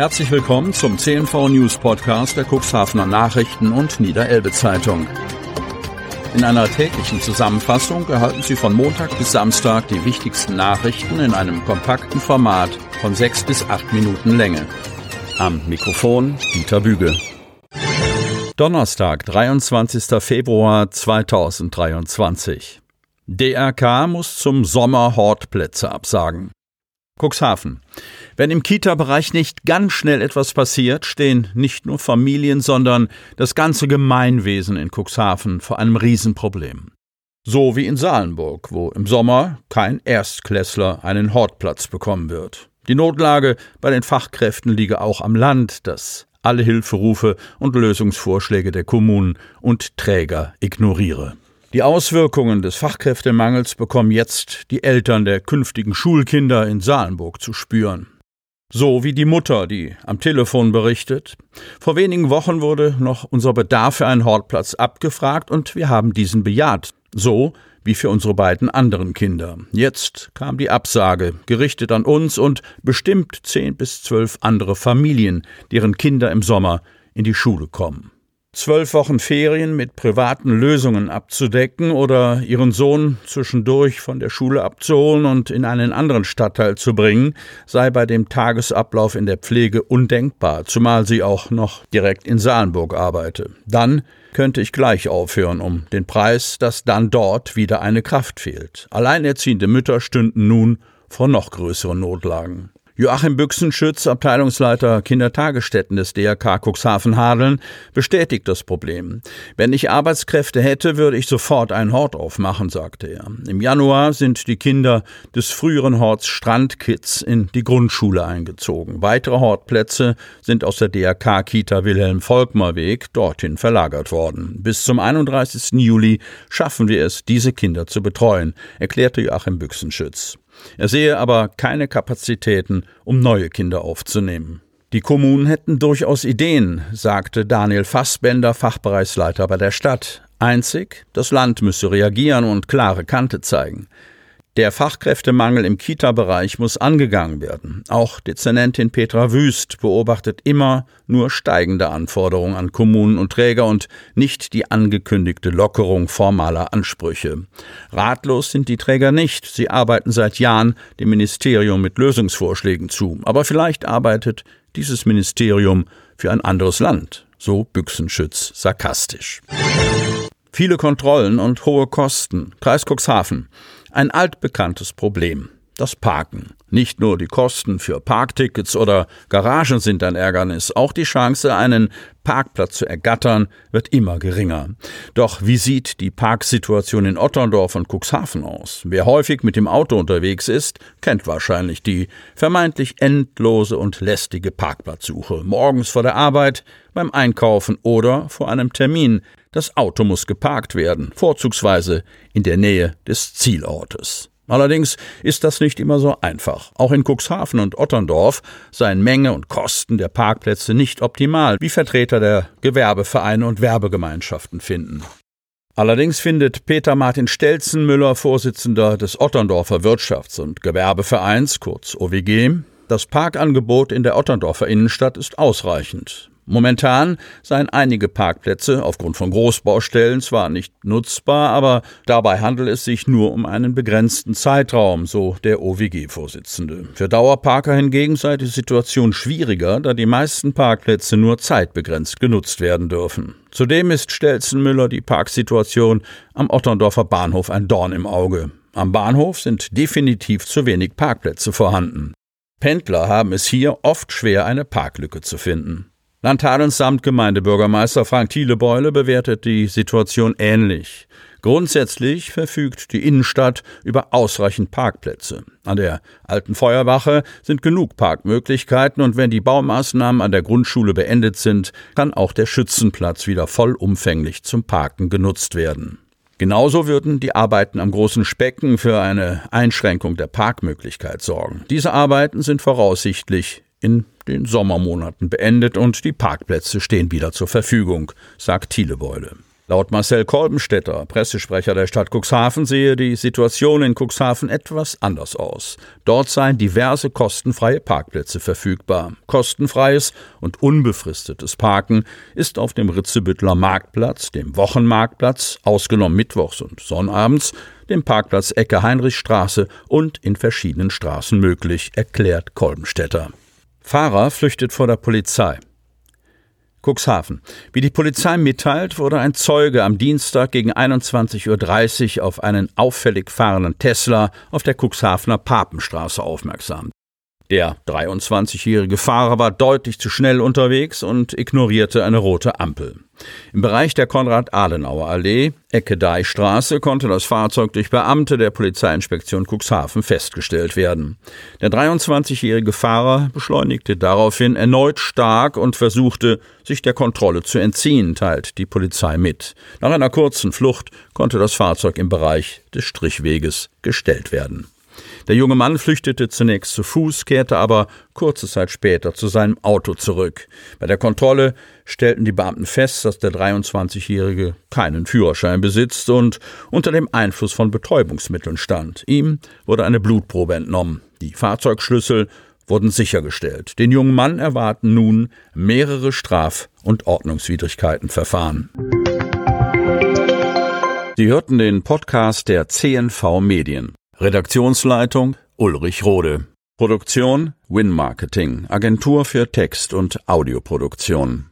Herzlich willkommen zum CNV News Podcast der Cuxhavener Nachrichten und Niederelbe Zeitung. In einer täglichen Zusammenfassung erhalten Sie von Montag bis Samstag die wichtigsten Nachrichten in einem kompakten Format von sechs bis acht Minuten Länge. Am Mikrofon Dieter Büge. Donnerstag, 23. Februar 2023. DRK muss zum Sommer Hortplätze absagen. Cuxhaven. Wenn im Kita-Bereich nicht ganz schnell etwas passiert, stehen nicht nur Familien, sondern das ganze Gemeinwesen in Cuxhaven vor einem Riesenproblem. So wie in Salenburg, wo im Sommer kein Erstklässler einen Hortplatz bekommen wird. Die Notlage bei den Fachkräften liege auch am Land, das alle Hilferufe und Lösungsvorschläge der Kommunen und Träger ignoriere. Die Auswirkungen des Fachkräftemangels bekommen jetzt die Eltern der künftigen Schulkinder in Salenburg zu spüren. So wie die Mutter, die am Telefon berichtet. Vor wenigen Wochen wurde noch unser Bedarf für einen Hortplatz abgefragt und wir haben diesen bejaht. So wie für unsere beiden anderen Kinder. Jetzt kam die Absage, gerichtet an uns und bestimmt zehn bis zwölf andere Familien, deren Kinder im Sommer in die Schule kommen zwölf Wochen Ferien mit privaten Lösungen abzudecken oder ihren Sohn zwischendurch von der Schule abzuholen und in einen anderen Stadtteil zu bringen, sei bei dem Tagesablauf in der Pflege undenkbar, zumal sie auch noch direkt in Salenburg arbeite. Dann könnte ich gleich aufhören um den Preis, dass dann dort wieder eine Kraft fehlt. Alleinerziehende Mütter stünden nun vor noch größeren Notlagen. Joachim Büchsenschütz, Abteilungsleiter Kindertagesstätten des DRK Cuxhaven-Hadeln, bestätigt das Problem. Wenn ich Arbeitskräfte hätte, würde ich sofort einen Hort aufmachen, sagte er. Im Januar sind die Kinder des früheren Horts Strandkids in die Grundschule eingezogen. Weitere Hortplätze sind aus der DRK-Kita Wilhelm-Volkmer-Weg dorthin verlagert worden. Bis zum 31. Juli schaffen wir es, diese Kinder zu betreuen, erklärte Joachim Büchsenschütz. Er sehe aber keine Kapazitäten, um neue Kinder aufzunehmen. Die Kommunen hätten durchaus Ideen, sagte Daniel Fassbender, Fachbereichsleiter bei der Stadt. Einzig, das Land müsse reagieren und klare Kante zeigen. Der Fachkräftemangel im Kita-Bereich muss angegangen werden. Auch Dezernentin Petra Wüst beobachtet immer nur steigende Anforderungen an Kommunen und Träger und nicht die angekündigte Lockerung formaler Ansprüche. Ratlos sind die Träger nicht. Sie arbeiten seit Jahren dem Ministerium mit Lösungsvorschlägen zu. Aber vielleicht arbeitet dieses Ministerium für ein anderes Land. So Büchsenschütz sarkastisch. Viele Kontrollen und hohe Kosten. Kreis Cuxhaven. Ein altbekanntes Problem. Das Parken. Nicht nur die Kosten für Parktickets oder Garagen sind ein Ärgernis, auch die Chance, einen Parkplatz zu ergattern, wird immer geringer. Doch wie sieht die Parksituation in Otterndorf und Cuxhaven aus? Wer häufig mit dem Auto unterwegs ist, kennt wahrscheinlich die vermeintlich endlose und lästige Parkplatzsuche. Morgens vor der Arbeit, beim Einkaufen oder vor einem Termin, das Auto muss geparkt werden, vorzugsweise in der Nähe des Zielortes. Allerdings ist das nicht immer so einfach. Auch in Cuxhaven und Otterndorf seien Menge und Kosten der Parkplätze nicht optimal, wie Vertreter der Gewerbevereine und Werbegemeinschaften finden. Allerdings findet Peter Martin Stelzenmüller, Vorsitzender des Otterndorfer Wirtschafts- und Gewerbevereins, kurz OWG, das Parkangebot in der Otterndorfer Innenstadt ist ausreichend. Momentan seien einige Parkplätze aufgrund von Großbaustellen zwar nicht nutzbar, aber dabei handelt es sich nur um einen begrenzten Zeitraum, so der OWG-Vorsitzende. Für Dauerparker hingegen sei die Situation schwieriger, da die meisten Parkplätze nur zeitbegrenzt genutzt werden dürfen. Zudem ist Stelzenmüller die Parksituation am Otterndorfer Bahnhof ein Dorn im Auge. Am Bahnhof sind definitiv zu wenig Parkplätze vorhanden. Pendler haben es hier oft schwer, eine Parklücke zu finden. Landtagsamt Gemeindebürgermeister Frank Thielebeule bewertet die Situation ähnlich. Grundsätzlich verfügt die Innenstadt über ausreichend Parkplätze. An der alten Feuerwache sind genug Parkmöglichkeiten und wenn die Baumaßnahmen an der Grundschule beendet sind, kann auch der Schützenplatz wieder vollumfänglich zum Parken genutzt werden. Genauso würden die Arbeiten am großen Specken für eine Einschränkung der Parkmöglichkeit sorgen. Diese Arbeiten sind voraussichtlich in den Sommermonaten beendet und die Parkplätze stehen wieder zur Verfügung, sagt Thielebeule. Laut Marcel Kolbenstädter, Pressesprecher der Stadt Cuxhaven, sehe die Situation in Cuxhaven etwas anders aus. Dort seien diverse kostenfreie Parkplätze verfügbar. Kostenfreies und unbefristetes Parken ist auf dem Ritzebüttler Marktplatz, dem Wochenmarktplatz, ausgenommen Mittwochs und Sonnabends, dem Parkplatz Ecke Heinrichstraße und in verschiedenen Straßen möglich, erklärt Kolbenstädter. Fahrer flüchtet vor der Polizei. Cuxhaven. Wie die Polizei mitteilt, wurde ein Zeuge am Dienstag gegen 21.30 Uhr auf einen auffällig fahrenden Tesla auf der Cuxhavener Papenstraße aufmerksam. Der 23-jährige Fahrer war deutlich zu schnell unterwegs und ignorierte eine rote Ampel. Im Bereich der Konrad-Adenauer-Allee, Ecke Deichstraße, konnte das Fahrzeug durch Beamte der Polizeiinspektion Cuxhaven festgestellt werden. Der 23-jährige Fahrer beschleunigte daraufhin erneut stark und versuchte, sich der Kontrolle zu entziehen, teilt die Polizei mit. Nach einer kurzen Flucht konnte das Fahrzeug im Bereich des Strichweges gestellt werden. Der junge Mann flüchtete zunächst zu Fuß, kehrte aber kurze Zeit später zu seinem Auto zurück. Bei der Kontrolle stellten die Beamten fest, dass der 23-Jährige keinen Führerschein besitzt und unter dem Einfluss von Betäubungsmitteln stand. Ihm wurde eine Blutprobe entnommen. Die Fahrzeugschlüssel wurden sichergestellt. Den jungen Mann erwarten nun mehrere Straf- und Ordnungswidrigkeitenverfahren. Sie hörten den Podcast der CNV Medien. Redaktionsleitung Ulrich Rode. Produktion Win Marketing, Agentur für Text- und Audioproduktion.